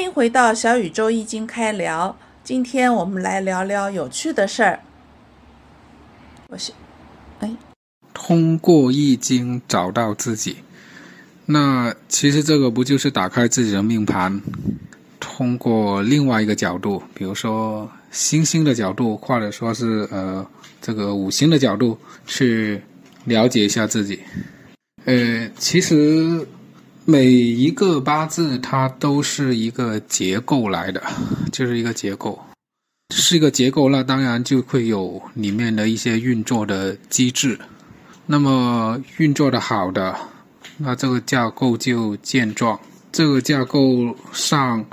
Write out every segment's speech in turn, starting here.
欢迎回到小宇宙易经开聊。今天我们来聊聊有趣的事儿。我是，哎，通过易经找到自己。那其实这个不就是打开自己的命盘，通过另外一个角度，比如说星星的角度，或者说是呃这个五行的角度，去了解一下自己。呃，其实。每一个八字它都是一个结构来的，就是一个结构，是一个结构，那当然就会有里面的一些运作的机制。那么运作的好的，那这个架构就健壮，这个架构上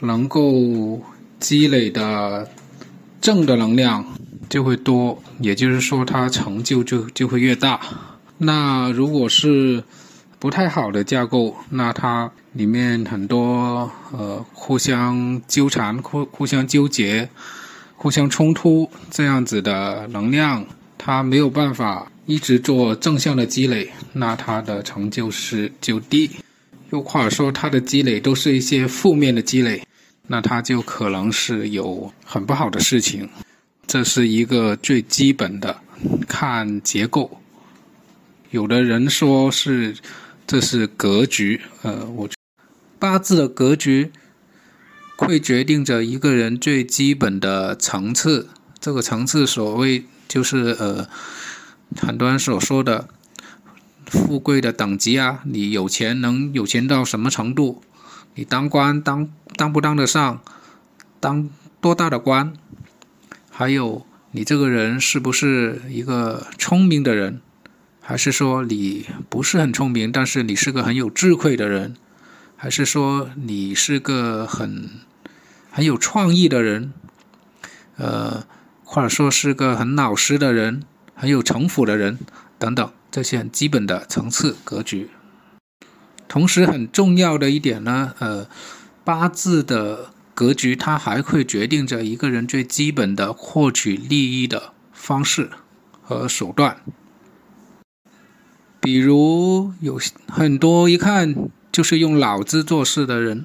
能够积累的正的能量就会多，也就是说它成就就就会越大。那如果是不太好的架构，那它里面很多呃互相纠缠、互互相纠结、互相冲突这样子的能量，它没有办法一直做正向的积累，那它的成就是就低。又或者说，它的积累都是一些负面的积累，那它就可能是有很不好的事情。这是一个最基本的看结构。有的人说是。这是格局，呃，我八字的格局会决定着一个人最基本的层次。这个层次，所谓就是呃，很多人所说的富贵的等级啊，你有钱能有钱到什么程度？你当官当当不当得上？当多大的官？还有你这个人是不是一个聪明的人？还是说你不是很聪明，但是你是个很有智慧的人？还是说你是个很很有创意的人？呃，或者说是个很老实的人，很有城府的人等等，这些很基本的层次格局。同时很重要的一点呢，呃，八字的格局它还会决定着一个人最基本的获取利益的方式和手段。比如有很多一看就是用脑子做事的人，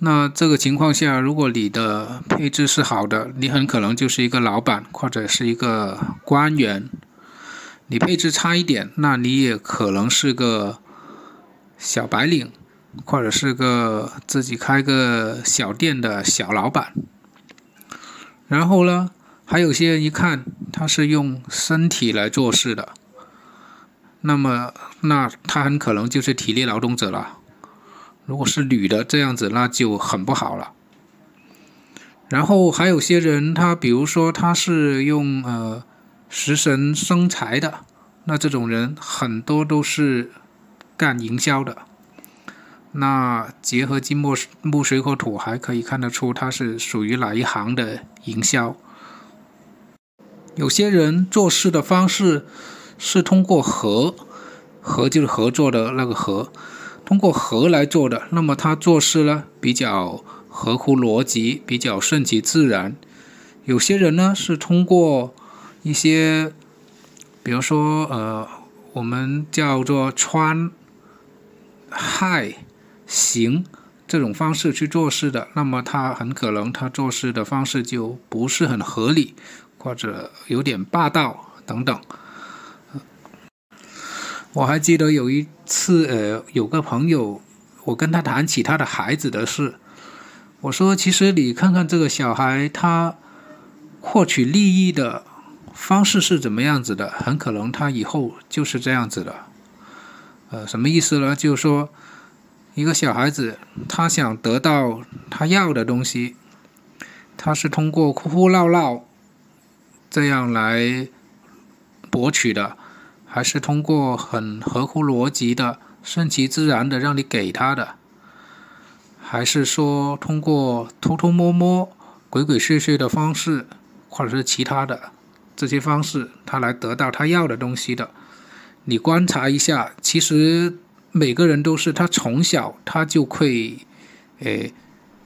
那这个情况下，如果你的配置是好的，你很可能就是一个老板或者是一个官员；你配置差一点，那你也可能是个小白领，或者是个自己开个小店的小老板。然后呢，还有些人一看他是用身体来做事的。那么，那他很可能就是体力劳动者了。如果是女的这样子，那就很不好了。然后还有些人，他比如说他是用呃食神生财的，那这种人很多都是干营销的。那结合金木木水火土，还可以看得出他是属于哪一行的营销。有些人做事的方式。是通过合，合就是合作的那个合，通过合来做的。那么他做事呢，比较合乎逻辑，比较顺其自然。有些人呢是通过一些，比如说呃，我们叫做穿、害、行这种方式去做事的。那么他很可能他做事的方式就不是很合理，或者有点霸道等等。我还记得有一次，呃，有个朋友，我跟他谈起他的孩子的事。我说：“其实你看看这个小孩，他获取利益的方式是怎么样子的？很可能他以后就是这样子的。呃，什么意思呢？就是说，一个小孩子他想得到他要的东西，他是通过哭哭闹闹这样来博取的。”还是通过很合乎逻辑的、顺其自然的让你给他的，还是说通过偷偷摸摸、鬼鬼祟祟的方式，或者是其他的这些方式，他来得到他要的东西的？你观察一下，其实每个人都是他从小他就会，诶，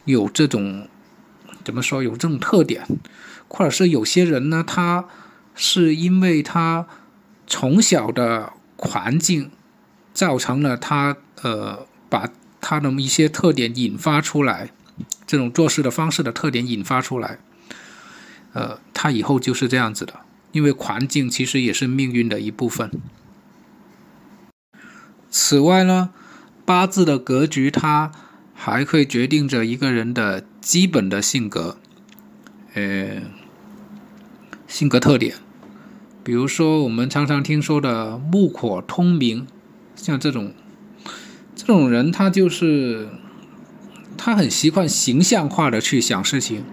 有这种怎么说？有这种特点，或者是有些人呢，他是因为他。从小的环境造成了他呃，把他的一些特点引发出来，这种做事的方式的特点引发出来，呃，他以后就是这样子的。因为环境其实也是命运的一部分。此外呢，八字的格局它还会决定着一个人的基本的性格，呃，性格特点。比如说我们常常听说的木火通明，像这种这种人，他就是他很习惯形象化的去想事情。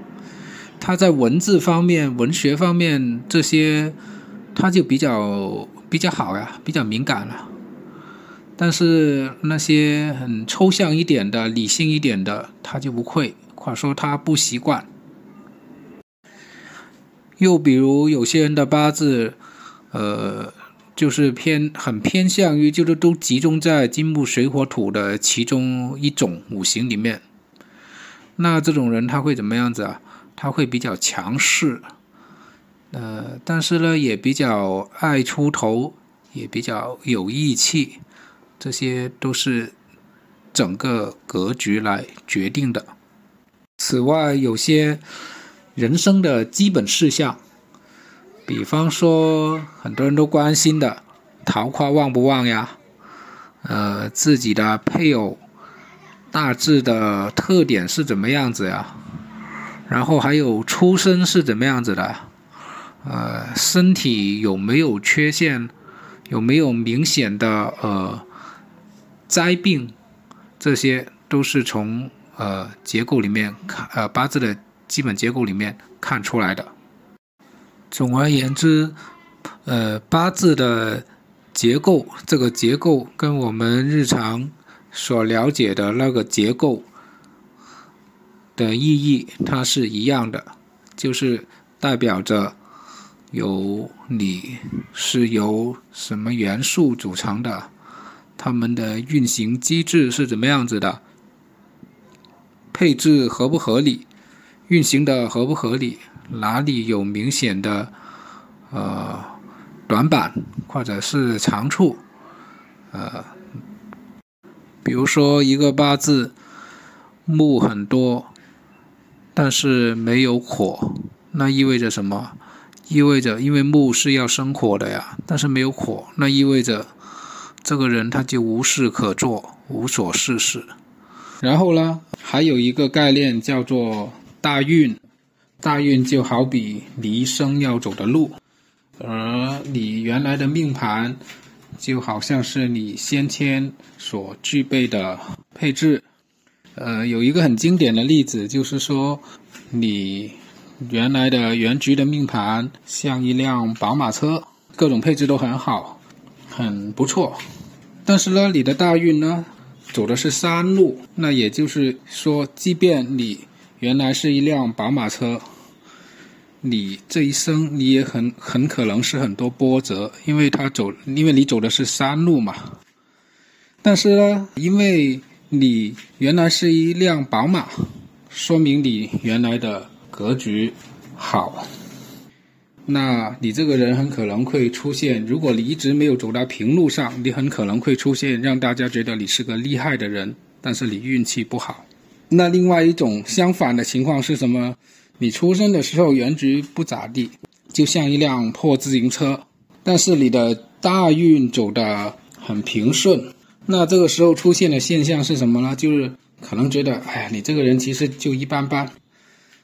他在文字方面、文学方面这些，他就比较比较好呀，比较敏感了。但是那些很抽象一点的、理性一点的，他就不会，或者说他不习惯。又比如有些人的八字，呃，就是偏很偏向于，就是都集中在金木水火土的其中一种五行里面。那这种人他会怎么样子啊？他会比较强势，呃，但是呢，也比较爱出头，也比较有义气，这些都是整个格局来决定的。此外，有些人生的基本事项，比方说很多人都关心的桃花旺不旺呀，呃，自己的配偶大致的特点是怎么样子呀？然后还有出身是怎么样子的，呃，身体有没有缺陷，有没有明显的呃灾病，这些都是从呃结构里面看，呃八字的基本结构里面看出来的。总而言之，呃八字的结构，这个结构跟我们日常所了解的那个结构。的意义它是一样的，就是代表着由你是由什么元素组成的，它们的运行机制是怎么样子的，配置合不合理，运行的合不合理，哪里有明显的呃短板或者是长处，呃，比如说一个八字木很多。但是没有火，那意味着什么？意味着因为木是要生火的呀，但是没有火，那意味着这个人他就无事可做，无所事事。然后呢，还有一个概念叫做大运，大运就好比你一生要走的路，而你原来的命盘就好像是你先天所具备的配置。呃，有一个很经典的例子，就是说，你原来的原局的命盘像一辆宝马车，各种配置都很好，很不错。但是呢，你的大运呢，走的是山路，那也就是说，即便你原来是一辆宝马车，你这一生你也很很可能是很多波折，因为它走，因为你走的是山路嘛。但是呢，因为你原来是一辆宝马，说明你原来的格局好。那你这个人很可能会出现，如果你一直没有走到平路上，你很可能会出现让大家觉得你是个厉害的人，但是你运气不好。那另外一种相反的情况是什么？你出生的时候原局不咋地，就像一辆破自行车，但是你的大运走得很平顺。那这个时候出现的现象是什么呢？就是可能觉得，哎呀，你这个人其实就一般般，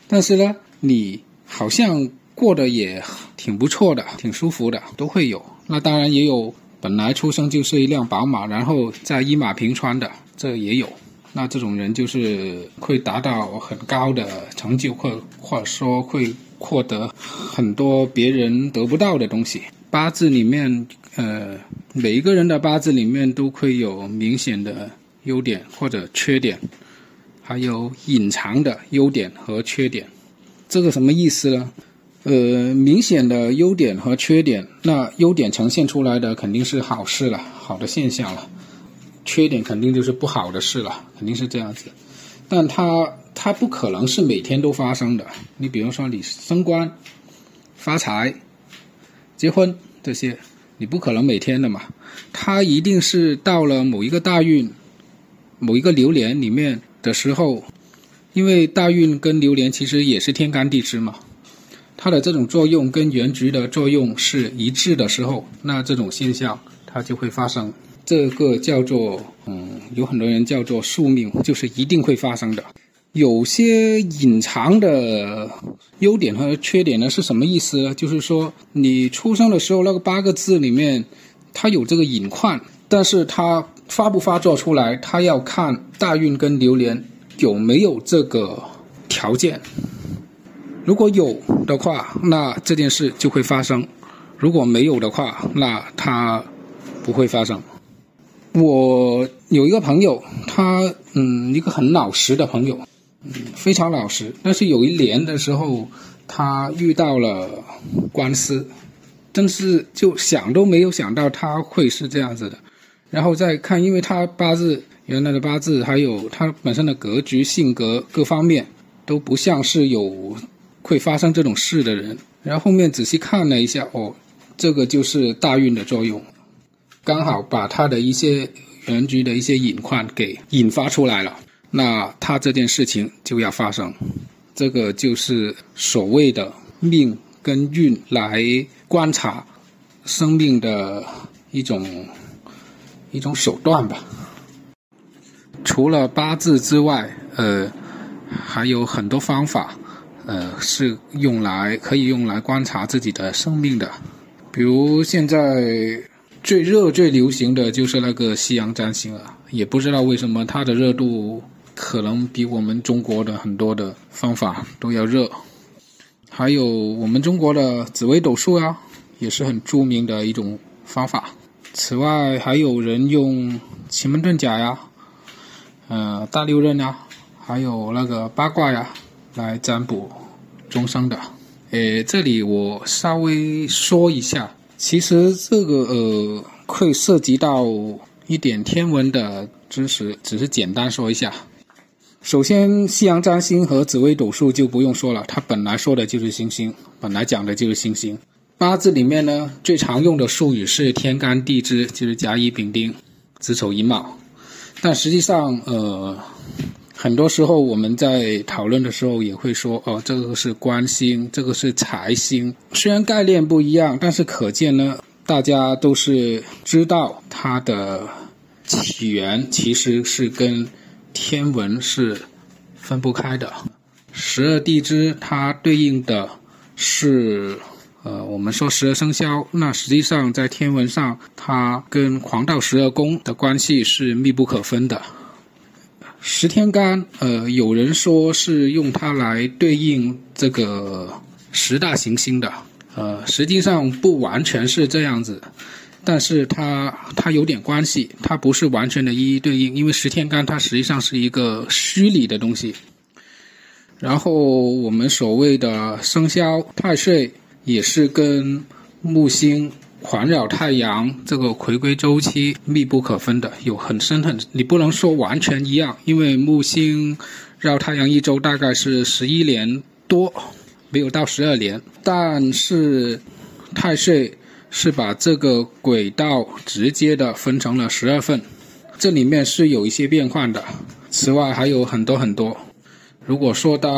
但是呢，你好像过得也挺不错的，挺舒服的，都会有。那当然也有本来出生就是一辆宝马，然后再一马平川的，这也有。那这种人就是会达到很高的成就，或或者说会获得很多别人得不到的东西。八字里面。呃，每一个人的八字里面都会有明显的优点或者缺点，还有隐藏的优点和缺点。这个什么意思呢？呃，明显的优点和缺点，那优点呈现出来的肯定是好事了，好的现象了；缺点肯定就是不好的事了，肯定是这样子。但它它不可能是每天都发生的。你比如说，你升官、发财、结婚这些。你不可能每天的嘛，它一定是到了某一个大运、某一个流年里面的时候，因为大运跟流年其实也是天干地支嘛，它的这种作用跟原局的作用是一致的时候，那这种现象它就会发生。这个叫做，嗯，有很多人叫做宿命，就是一定会发生的。有些隐藏的优点和缺点呢是什么意思呢？就是说你出生的时候那个八个字里面，它有这个隐患，但是它发不发作出来，它要看大运跟流年有没有这个条件。如果有的话，那这件事就会发生；如果没有的话，那它不会发生。我有一个朋友，他嗯，一个很老实的朋友，嗯，非常老实。但是有一年的时候，他遇到了官司，真是就想都没有想到他会是这样子的。然后再看，因为他八字原来的八字，还有他本身的格局、性格各方面都不像是有会发生这种事的人。然后后面仔细看了一下，哦，这个就是大运的作用。刚好把他的一些原局的一些隐患给引发出来了，那他这件事情就要发生，这个就是所谓的命跟运来观察生命的一种一种手段吧。除了八字之外，呃，还有很多方法，呃，是用来可以用来观察自己的生命的，比如现在。最热、最流行的就是那个西洋占星了，也不知道为什么它的热度可能比我们中国的很多的方法都要热。还有我们中国的紫微斗数啊，也是很著名的一种方法。此外，还有人用奇门遁甲呀、呃大六壬呀，还有那个八卦呀来占卜终生的。诶，这里我稍微说一下。其实这个呃会涉及到一点天文的知识，只是简单说一下。首先，西洋占星和紫微斗数就不用说了，它本来说的就是星星，本来讲的就是星星。八字里面呢，最常用的术语是天干地支，就是甲乙丙丁、子丑寅卯。但实际上，呃。很多时候我们在讨论的时候也会说，哦，这个是官星，这个是财星。虽然概念不一样，但是可见呢，大家都是知道它的起源其实是跟天文是分不开的。十二地支它对应的是，呃，我们说十二生肖，那实际上在天文上，它跟黄道十二宫的关系是密不可分的。十天干，呃，有人说是用它来对应这个十大行星的，呃，实际上不完全是这样子，但是它它有点关系，它不是完全的一一对应，因为十天干它实际上是一个虚拟的东西。然后我们所谓的生肖太岁也是跟木星。环绕太阳这个回归周期密不可分的，有很深很，你不能说完全一样，因为木星绕太阳一周大概是十一年多，没有到十二年。但是太岁是把这个轨道直接的分成了十二份，这里面是有一些变换的。此外还有很多很多。如果说到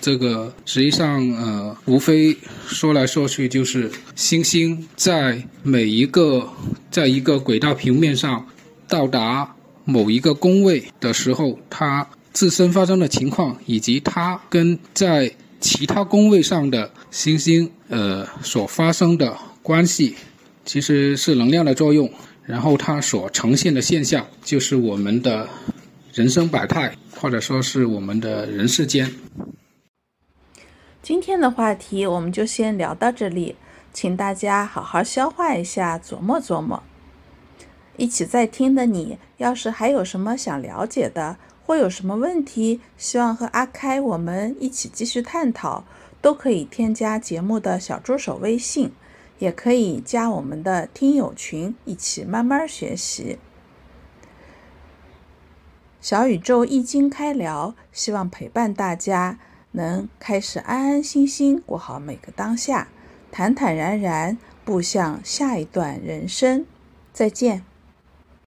这个，实际上，呃，无非说来说去就是星星在每一个在一个轨道平面上到达某一个宫位的时候，它自身发生的情况，以及它跟在其他宫位上的星星，呃，所发生的关系，其实是能量的作用。然后它所呈现的现象，就是我们的。人生百态，或者说是我们的人世间。今天的话题我们就先聊到这里，请大家好好消化一下，琢磨琢磨。一起在听的你，要是还有什么想了解的，或有什么问题，希望和阿开我们一起继续探讨，都可以添加节目的小助手微信，也可以加我们的听友群，一起慢慢学习。小宇宙易经开聊，希望陪伴大家，能开始安安心心过好每个当下，坦坦然然步向下一段人生。再见。